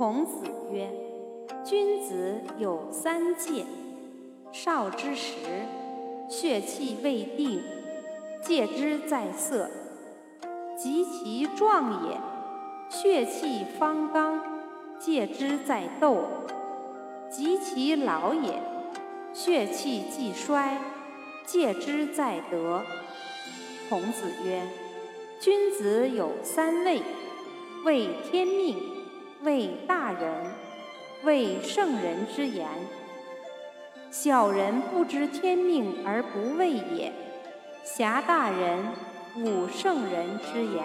孔子曰：“君子有三戒。少之时，血气未定，戒之在色；及其壮也，血气方刚，戒之在斗；及其老也，血气既衰，戒之在德。”孔子曰：“君子有三畏：畏天命，畏大人，畏圣人之言。小人不知天命而不畏也，侠大人，侮圣人之言。”